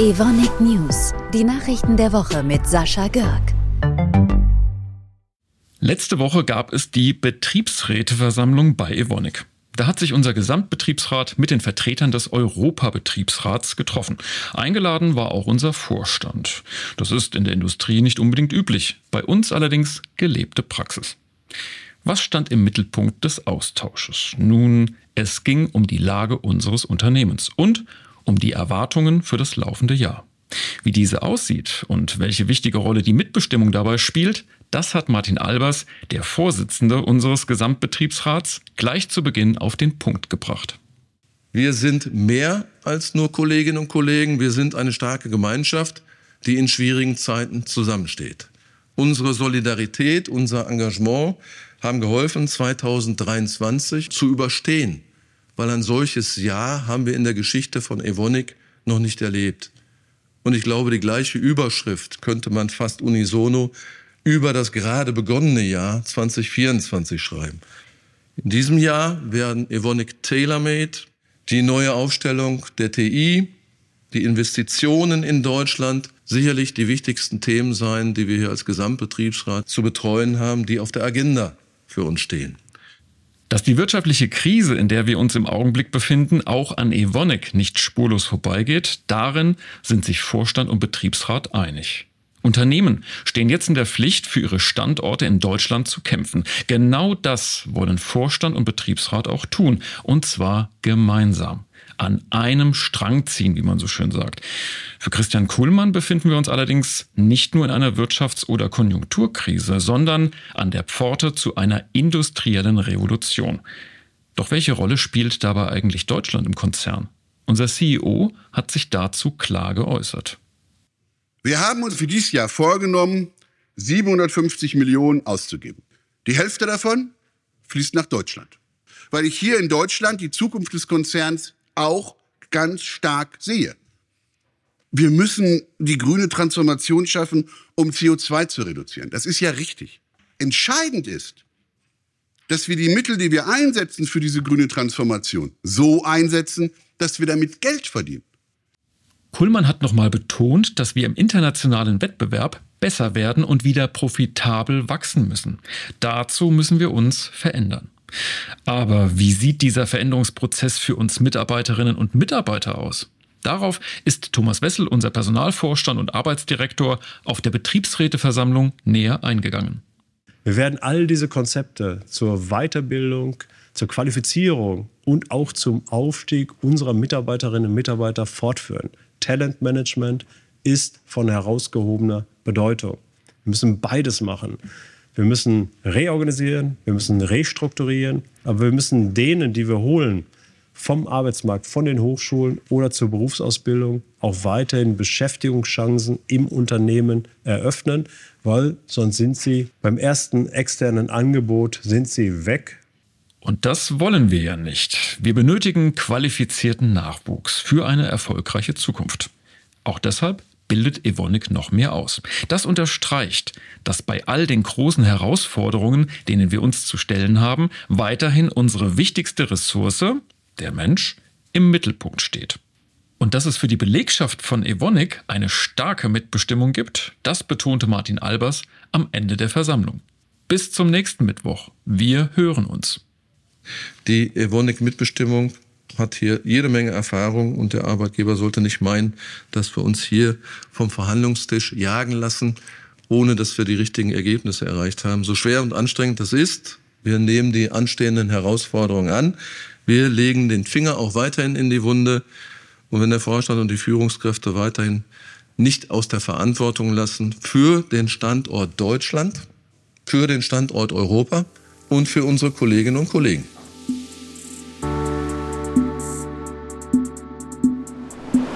Evonik News, die Nachrichten der Woche mit Sascha Görg. Letzte Woche gab es die Betriebsräteversammlung bei Evonik. Da hat sich unser Gesamtbetriebsrat mit den Vertretern des Europabetriebsrats getroffen. Eingeladen war auch unser Vorstand. Das ist in der Industrie nicht unbedingt üblich, bei uns allerdings gelebte Praxis. Was stand im Mittelpunkt des Austausches? Nun, es ging um die Lage unseres Unternehmens und um die Erwartungen für das laufende Jahr. Wie diese aussieht und welche wichtige Rolle die Mitbestimmung dabei spielt, das hat Martin Albers, der Vorsitzende unseres Gesamtbetriebsrats, gleich zu Beginn auf den Punkt gebracht. Wir sind mehr als nur Kolleginnen und Kollegen, wir sind eine starke Gemeinschaft, die in schwierigen Zeiten zusammensteht. Unsere Solidarität, unser Engagement haben geholfen, 2023 zu überstehen weil ein solches Jahr haben wir in der Geschichte von Evonik noch nicht erlebt. Und ich glaube, die gleiche Überschrift könnte man fast unisono über das gerade begonnene Jahr 2024 schreiben. In diesem Jahr werden Evonik TaylorMade, die neue Aufstellung der TI, die Investitionen in Deutschland sicherlich die wichtigsten Themen sein, die wir hier als Gesamtbetriebsrat zu betreuen haben, die auf der Agenda für uns stehen. Dass die wirtschaftliche Krise, in der wir uns im Augenblick befinden, auch an Evonik nicht spurlos vorbeigeht, darin sind sich Vorstand und Betriebsrat einig. Unternehmen stehen jetzt in der Pflicht, für ihre Standorte in Deutschland zu kämpfen. Genau das wollen Vorstand und Betriebsrat auch tun, und zwar gemeinsam an einem Strang ziehen, wie man so schön sagt. Für Christian Kuhlmann befinden wir uns allerdings nicht nur in einer Wirtschafts- oder Konjunkturkrise, sondern an der Pforte zu einer industriellen Revolution. Doch welche Rolle spielt dabei eigentlich Deutschland im Konzern? Unser CEO hat sich dazu klar geäußert. Wir haben uns für dieses Jahr vorgenommen, 750 Millionen auszugeben. Die Hälfte davon fließt nach Deutschland, weil ich hier in Deutschland die Zukunft des Konzerns auch ganz stark sehe. Wir müssen die grüne Transformation schaffen, um CO2 zu reduzieren. Das ist ja richtig. Entscheidend ist, dass wir die Mittel, die wir einsetzen für diese grüne Transformation, so einsetzen, dass wir damit Geld verdienen. Kuhlmann hat nochmal betont, dass wir im internationalen Wettbewerb besser werden und wieder profitabel wachsen müssen. Dazu müssen wir uns verändern. Aber wie sieht dieser Veränderungsprozess für uns Mitarbeiterinnen und Mitarbeiter aus? Darauf ist Thomas Wessel, unser Personalvorstand und Arbeitsdirektor, auf der Betriebsräteversammlung näher eingegangen. Wir werden all diese Konzepte zur Weiterbildung, zur Qualifizierung und auch zum Aufstieg unserer Mitarbeiterinnen und Mitarbeiter fortführen. Talentmanagement ist von herausgehobener Bedeutung. Wir müssen beides machen. Wir müssen reorganisieren, wir müssen restrukturieren, aber wir müssen denen, die wir holen, vom Arbeitsmarkt, von den Hochschulen oder zur Berufsausbildung auch weiterhin Beschäftigungschancen im Unternehmen eröffnen, weil sonst sind sie beim ersten externen Angebot sind sie weg. Und das wollen wir ja nicht. Wir benötigen qualifizierten Nachwuchs für eine erfolgreiche Zukunft. Auch deshalb bildet Evonik noch mehr aus. Das unterstreicht, dass bei all den großen Herausforderungen, denen wir uns zu stellen haben, weiterhin unsere wichtigste Ressource, der Mensch, im Mittelpunkt steht. Und dass es für die Belegschaft von Evonik eine starke Mitbestimmung gibt, das betonte Martin Albers am Ende der Versammlung. Bis zum nächsten Mittwoch. Wir hören uns. Die Evonik-Mitbestimmung hat hier jede Menge Erfahrung und der Arbeitgeber sollte nicht meinen, dass wir uns hier vom Verhandlungstisch jagen lassen, ohne dass wir die richtigen Ergebnisse erreicht haben. So schwer und anstrengend das ist, wir nehmen die anstehenden Herausforderungen an. Wir legen den Finger auch weiterhin in die Wunde. Und wenn der Vorstand und die Führungskräfte weiterhin nicht aus der Verantwortung lassen für den Standort Deutschland, für den Standort Europa und für unsere Kolleginnen und Kollegen.